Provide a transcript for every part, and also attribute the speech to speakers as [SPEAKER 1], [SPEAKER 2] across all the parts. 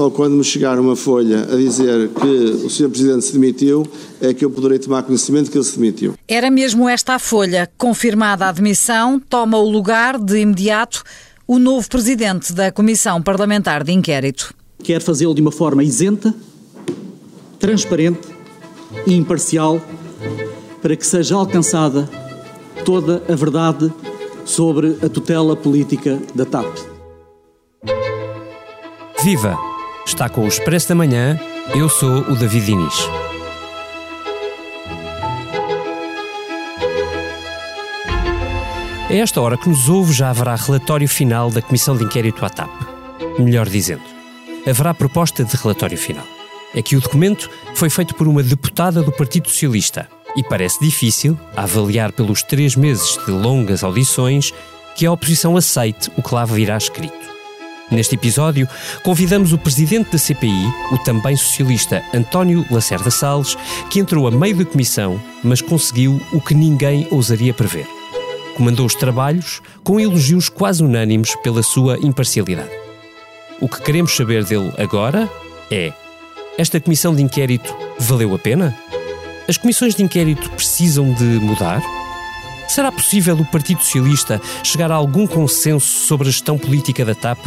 [SPEAKER 1] só quando me chegar uma folha a dizer que o Sr. Presidente se demitiu é que eu poderei tomar conhecimento que ele se demitiu.
[SPEAKER 2] Era mesmo esta a folha. Confirmada a admissão, toma o lugar de imediato o novo Presidente da Comissão Parlamentar de Inquérito.
[SPEAKER 3] Quer fazê-lo de uma forma isenta, transparente e imparcial para que seja alcançada toda a verdade sobre a tutela política da TAP.
[SPEAKER 4] Viva! Está com o Expresso da Manhã, eu sou o David Diniz. A esta hora que nos ouve já haverá relatório final da Comissão de Inquérito à TAP. Melhor dizendo, haverá proposta de relatório final. É que o documento foi feito por uma deputada do Partido Socialista e parece difícil, a avaliar pelos três meses de longas audições, que a oposição aceite o que lá virá escrito. Neste episódio, convidamos o presidente da CPI, o também socialista António Lacerda Salles, que entrou a meio da comissão, mas conseguiu o que ninguém ousaria prever. Comandou os trabalhos com elogios quase unânimes pela sua imparcialidade. O que queremos saber dele agora é: esta comissão de inquérito valeu a pena? As comissões de inquérito precisam de mudar? Será possível o Partido Socialista chegar a algum consenso sobre a gestão política da TAP?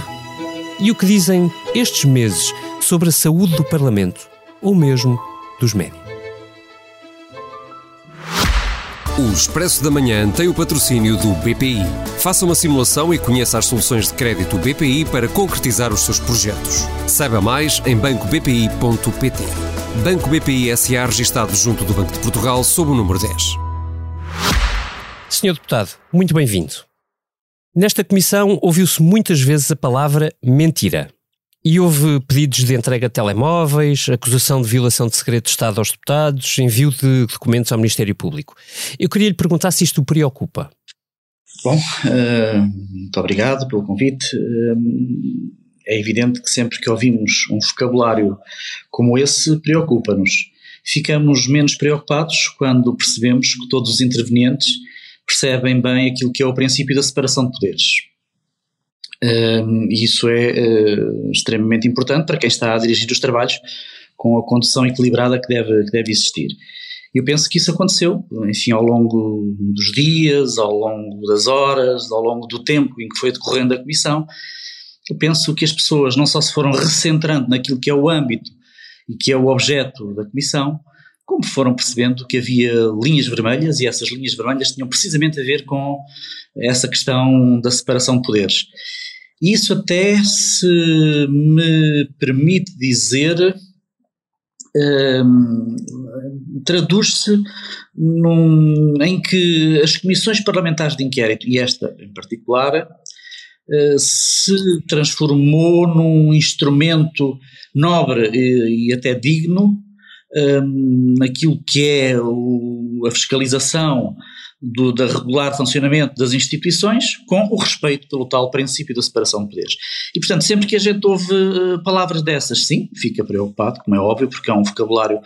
[SPEAKER 4] E o que dizem estes meses sobre a saúde do Parlamento, ou mesmo dos médios?
[SPEAKER 5] O Expresso da Manhã tem o patrocínio do BPI. Faça uma simulação e conheça as soluções de crédito BPI para concretizar os seus projetos. Saiba mais em bancobpi.pt. Banco BPI SA registado junto do Banco de Portugal sob o número 10.
[SPEAKER 4] Senhor Deputado, muito bem-vindo. Nesta comissão ouviu-se muitas vezes a palavra mentira. E houve pedidos de entrega de telemóveis, acusação de violação de segredo de Estado aos deputados, envio de documentos ao Ministério Público. Eu queria lhe perguntar se isto o preocupa.
[SPEAKER 6] Bom, uh, muito obrigado pelo convite. Uh, é evidente que sempre que ouvimos um vocabulário como esse, preocupa-nos. Ficamos menos preocupados quando percebemos que todos os intervenientes percebem bem aquilo que é o princípio da separação de poderes. E isso é uh, extremamente importante para quem está a dirigir os trabalhos com a condução equilibrada que deve, que deve existir. Eu penso que isso aconteceu, enfim, ao longo dos dias, ao longo das horas, ao longo do tempo em que foi decorrendo a comissão, eu penso que as pessoas não só se foram recentrando naquilo que é o âmbito e que é o objeto da comissão, como foram percebendo que havia linhas vermelhas e essas linhas vermelhas tinham precisamente a ver com essa questão da separação de poderes. Isso até se me permite dizer um, traduz-se em que as comissões parlamentares de inquérito, e esta em particular, eh, se transformou num instrumento nobre e, e até digno um, naquilo que é o, a fiscalização do da regular funcionamento das instituições com o respeito pelo tal princípio da separação de poderes. E, portanto, sempre que a gente ouve uh, palavras dessas, sim, fica preocupado, como é óbvio, porque é um vocabulário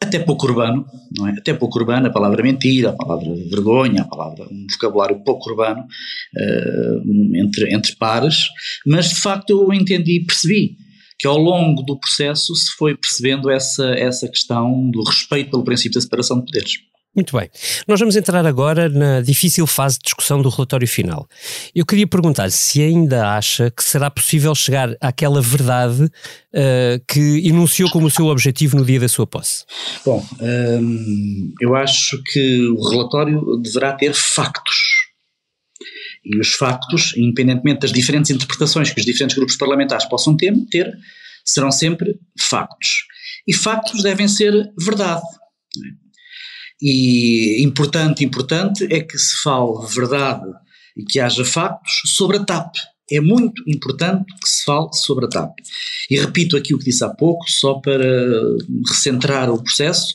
[SPEAKER 6] até pouco urbano, não é? Até pouco urbano, a palavra mentira, a palavra vergonha, a palavra, um vocabulário pouco urbano uh, entre, entre pares, mas de facto eu entendi e percebi que ao longo do processo se foi percebendo essa, essa questão do respeito pelo princípio da separação de poderes.
[SPEAKER 4] Muito bem. Nós vamos entrar agora na difícil fase de discussão do relatório final. Eu queria perguntar se ainda acha que será possível chegar àquela verdade uh, que enunciou como o seu objetivo no dia da sua posse.
[SPEAKER 6] Bom, hum, eu acho que o relatório deverá ter factos. E os factos, independentemente das diferentes interpretações que os diferentes grupos parlamentares possam ter, ter serão sempre factos. E factos devem ser verdade. E importante, importante é que se fale verdade e que haja factos sobre a TAP. É muito importante que se fale sobre a TAP. E repito aqui o que disse há pouco, só para recentrar o processo,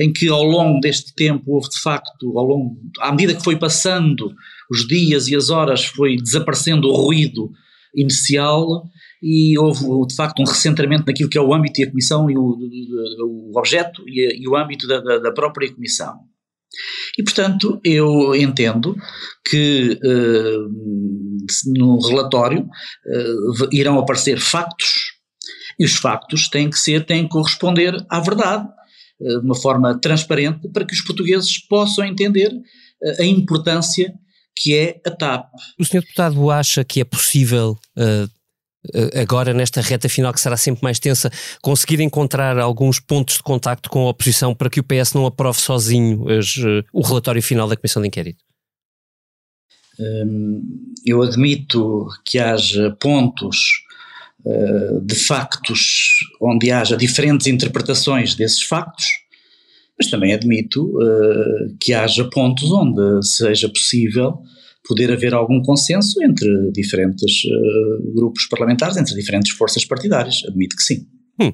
[SPEAKER 6] em que ao longo deste tempo houve de facto, ao longo, à medida que foi passando os dias e as horas, foi desaparecendo o ruído inicial e houve de facto um recentramento naquilo que é o âmbito e a comissão e o, o objeto e, e, o âmbito da, da, própria comissão. E portanto eu entendo que uh, no relatório uh, irão aparecer factos E os factos têm que ser, têm que corresponder à verdade, de uma forma transparente, para que os portugueses possam entender a importância que é a TAP.
[SPEAKER 4] O senhor deputado acha que é possível uh, agora nesta reta final que será sempre mais tensa, conseguir encontrar alguns pontos de contacto com a oposição para que o PS não aprove sozinho as, uh, o relatório final da Comissão de Inquérito?
[SPEAKER 6] Um, eu admito que haja pontos uh, de factos onde haja diferentes interpretações desses factos, mas também admito uh, que haja pontos onde seja possível poder haver algum consenso entre diferentes uh, grupos parlamentares, entre diferentes forças partidárias. Admito que sim.
[SPEAKER 4] Hum.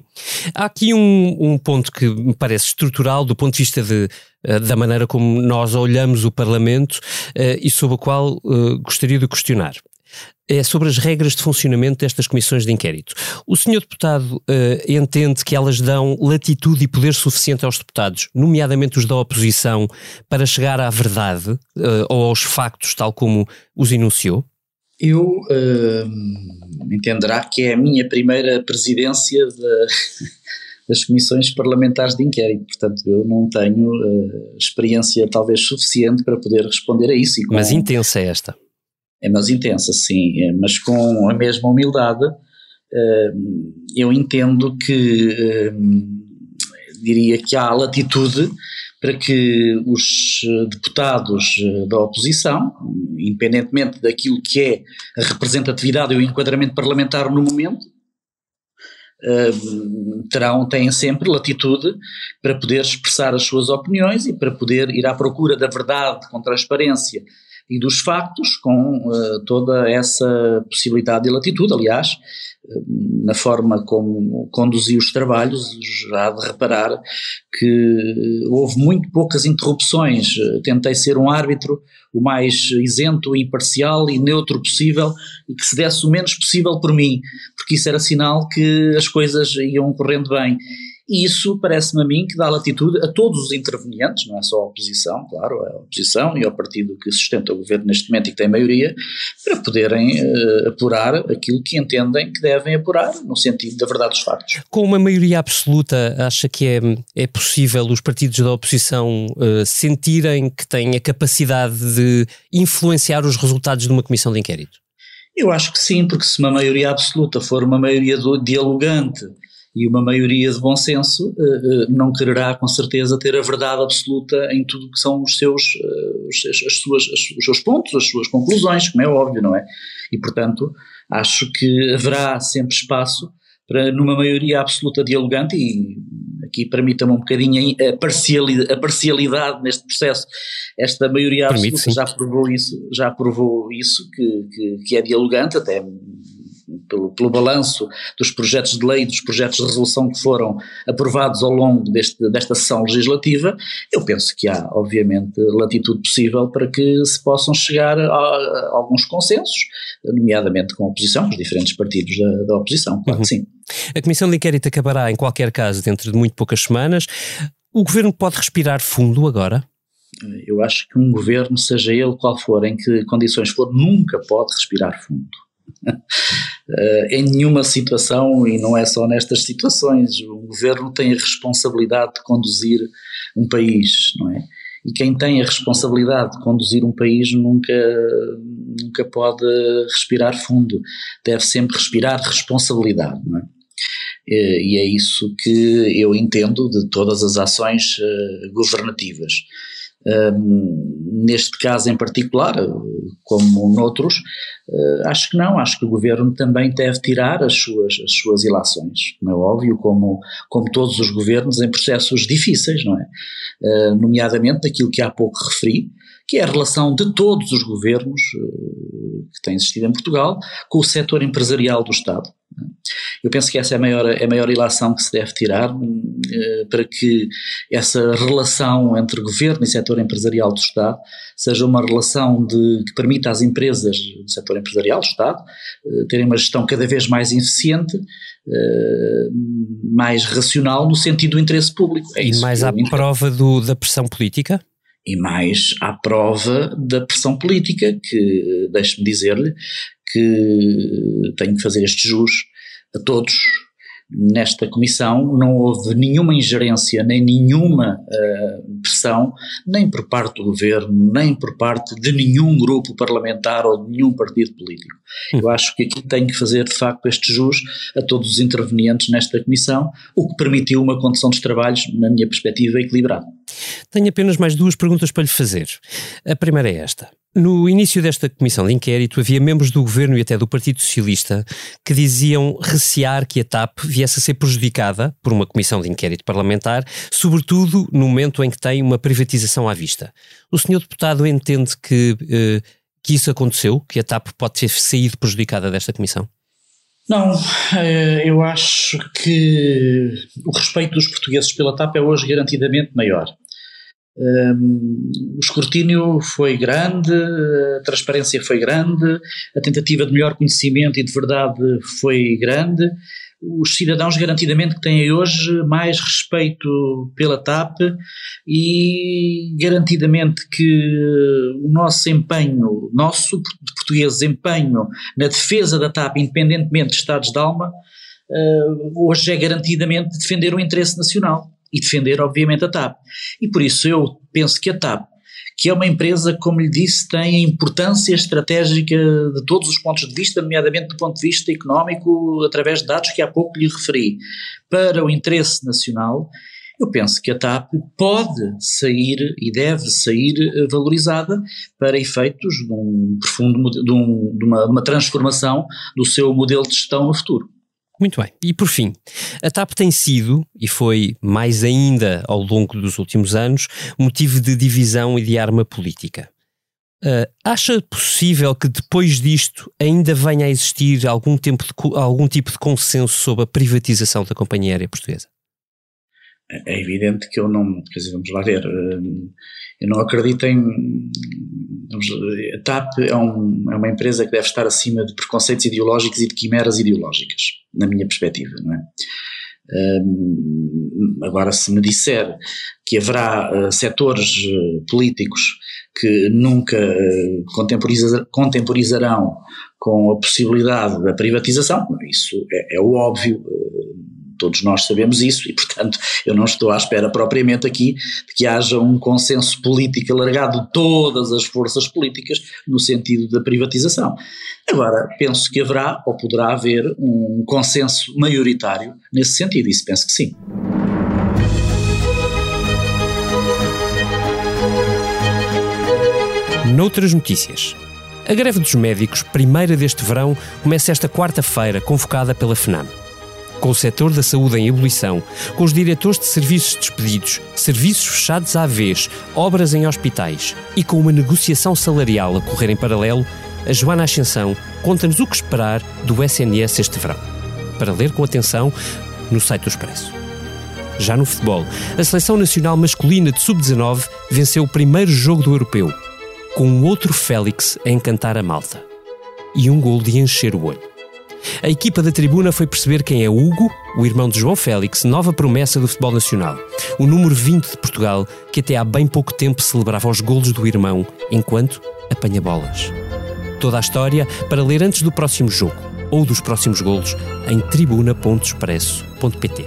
[SPEAKER 4] Há aqui um, um, ponto que me parece estrutural do ponto de vista de, uh, da maneira como nós olhamos o Parlamento uh, e sobre o qual uh, gostaria de questionar é sobre as regras de funcionamento destas comissões de inquérito. O senhor deputado uh, entende que elas dão latitude e poder suficiente aos deputados, nomeadamente os da oposição, para chegar à verdade uh, ou aos factos, tal como os enunciou?
[SPEAKER 6] Eu uh, entenderá que é a minha primeira presidência de, das comissões parlamentares de inquérito, portanto eu não tenho experiência talvez suficiente para poder responder a isso.
[SPEAKER 4] Com... Mas intensa é esta
[SPEAKER 6] é mais intensa, sim, é, mas com a mesma humildade, eh, eu entendo que eh, diria que há latitude para que os deputados da oposição, independentemente daquilo que é a representatividade e o enquadramento parlamentar no momento, eh, terão, têm sempre latitude para poder expressar as suas opiniões e para poder ir à procura da verdade com transparência e dos factos, com uh, toda essa possibilidade e latitude. Aliás, uh, na forma como conduzi os trabalhos, já de reparar que houve muito poucas interrupções. Tentei ser um árbitro o mais isento, imparcial e neutro possível e que se desse o menos possível por mim, porque isso era sinal que as coisas iam correndo bem. E isso parece-me a mim que dá latitude a todos os intervenientes, não é só a oposição, claro, a oposição e ao partido que sustenta o governo neste momento e que tem maioria, para poderem uh, apurar aquilo que entendem que devem apurar, no sentido da verdade dos factos.
[SPEAKER 4] Com uma maioria absoluta, acha que é, é possível os partidos da oposição uh, sentirem que têm a capacidade de influenciar os resultados de uma comissão de inquérito?
[SPEAKER 6] Eu acho que sim, porque se uma maioria absoluta for uma maioria dialogante e uma maioria de bom senso uh, uh, não quererá com certeza ter a verdade absoluta em tudo que são os seus, os, as suas, as, os seus pontos, as suas conclusões, como é óbvio, não é? E portanto acho que haverá sempre espaço para numa maioria absoluta dialogante e aqui permita-me um bocadinho a parcialidade, a parcialidade neste processo, esta maioria absoluta já provou isso, já provou isso que, que, que é dialogante até pelo, pelo balanço dos projetos de lei, dos projetos de resolução que foram aprovados ao longo deste, desta sessão legislativa, eu penso que há, obviamente, latitude possível para que se possam chegar a, a alguns consensos, nomeadamente com a oposição, os diferentes partidos da, da oposição, claro uhum. que sim.
[SPEAKER 4] A comissão de inquérito acabará, em qualquer caso, dentro de muito poucas semanas. O governo pode respirar fundo agora?
[SPEAKER 6] Eu acho que um governo, seja ele qual for, em que condições for, nunca pode respirar fundo. Eh, em nenhuma situação, e não é só nestas situações, o governo tem a responsabilidade de conduzir um país, não é? E quem tem a responsabilidade de conduzir um país nunca, nunca pode respirar fundo, deve sempre respirar responsabilidade, não é? Eh, e é isso que eu entendo de todas as ações uh, governativas. Um, neste caso em particular, como noutros, uh, acho que não, acho que o governo também deve tirar as suas, as suas ilações, como é óbvio, como, como todos os governos em processos difíceis, não é? Uh, nomeadamente aquilo que há pouco referi, que é a relação de todos os governos uh, que têm existido em Portugal com o setor empresarial do Estado. Eu penso que essa é a maior, é a maior ilação que se deve tirar eh, para que essa relação entre governo e setor empresarial do Estado seja uma relação de, que permita às empresas do setor empresarial do Estado eh, terem uma gestão cada vez mais eficiente, eh, mais racional no sentido do interesse público.
[SPEAKER 4] É e mais à prova do, da pressão política?
[SPEAKER 6] e mais à prova da pressão política, que deixe-me dizer-lhe que tenho que fazer este jus a todos, nesta comissão não houve nenhuma ingerência, nem nenhuma uh, pressão, nem por parte do governo, nem por parte de nenhum grupo parlamentar ou de nenhum partido político. Eu hum. acho que aqui tenho que fazer, de facto, este jus a todos os intervenientes nesta comissão, o que permitiu uma condução dos trabalhos, na minha perspectiva, equilibrada.
[SPEAKER 4] Tenho apenas mais duas perguntas para lhe fazer. A primeira é esta. No início desta comissão de inquérito, havia membros do governo e até do Partido Socialista que diziam recear que a TAP viesse a ser prejudicada por uma comissão de inquérito parlamentar, sobretudo no momento em que tem uma privatização à vista. O senhor deputado entende que, eh, que isso aconteceu, que a TAP pode ter saído prejudicada desta comissão?
[SPEAKER 6] Não, eh, eu acho que o respeito dos portugueses pela TAP é hoje garantidamente maior. Um, o escrutínio foi grande, a transparência foi grande, a tentativa de melhor conhecimento e de verdade foi grande. Os cidadãos garantidamente que têm hoje mais respeito pela TAP e garantidamente que o nosso empenho, nosso português empenho na defesa da TAP, independentemente de estados de alma, uh, hoje é garantidamente defender o interesse nacional e defender, obviamente, a TAP. E por isso eu penso que a TAP, que é uma empresa, como lhe disse, tem importância estratégica de todos os pontos de vista, nomeadamente do ponto de vista económico, através de dados que há pouco lhe referi, para o interesse nacional. Eu penso que a TAP pode sair e deve sair valorizada para efeitos de um profundo de, um, de, uma, de uma transformação do seu modelo de gestão no futuro.
[SPEAKER 4] Muito bem. E por fim, a TAP tem sido, e foi mais ainda ao longo dos últimos anos, motivo de divisão e de arma política. Uh, acha possível que depois disto ainda venha a existir algum, tempo de, algum tipo de consenso sobre a privatização da companhia aérea portuguesa?
[SPEAKER 6] É evidente que eu não. Quer dizer, vamos lá ver. Uh, eu não acredito em. A TAP é, um, é, uma empresa que deve estar acima de preconceitos ideológicos e de quimeras ideológicas, na minha perspectiva, não é? Um, agora, se me disser que haverá uh, setores uh, políticos que nunca uh, contemporiza, contemporizarão com a possibilidade da privatização, isso é, é o óbvio todos nós sabemos isso e, portanto, eu não estou à espera propriamente aqui de que haja um consenso político alargado de todas as forças políticas no sentido da privatização. Agora, penso que haverá ou poderá haver um consenso maioritário nesse sentido, isso penso que sim.
[SPEAKER 4] Noutras notícias. A greve dos médicos, primeira deste verão, começa esta quarta-feira, convocada pela FNAM com o setor da saúde em ebulição, com os diretores de serviços despedidos, serviços fechados à vez, obras em hospitais e com uma negociação salarial a correr em paralelo, a Joana Ascensão conta-nos o que esperar do SNS este verão. Para ler com atenção no site do Expresso. Já no futebol, a seleção nacional masculina de sub-19 venceu o primeiro jogo do europeu, com um outro Félix a encantar a malta. E um gol de encher o olho. A equipa da tribuna foi perceber quem é Hugo, o irmão de João Félix, nova promessa do futebol nacional. O número 20 de Portugal, que até há bem pouco tempo celebrava os golos do irmão, enquanto apanha bolas. Toda a história para ler antes do próximo jogo ou dos próximos golos em tribuna.expresso.pt.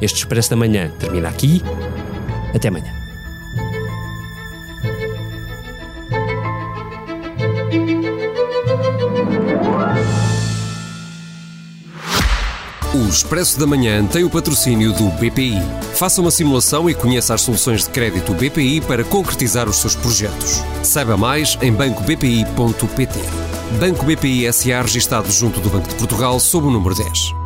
[SPEAKER 4] Este Expresso da Manhã termina aqui. Até amanhã.
[SPEAKER 5] O Expresso da Manhã tem o patrocínio do BPI. Faça uma simulação e conheça as soluções de crédito BPI para concretizar os seus projetos. Saiba mais em bancobpi.pt. Banco BPI SA registado junto do Banco de Portugal sob o número 10.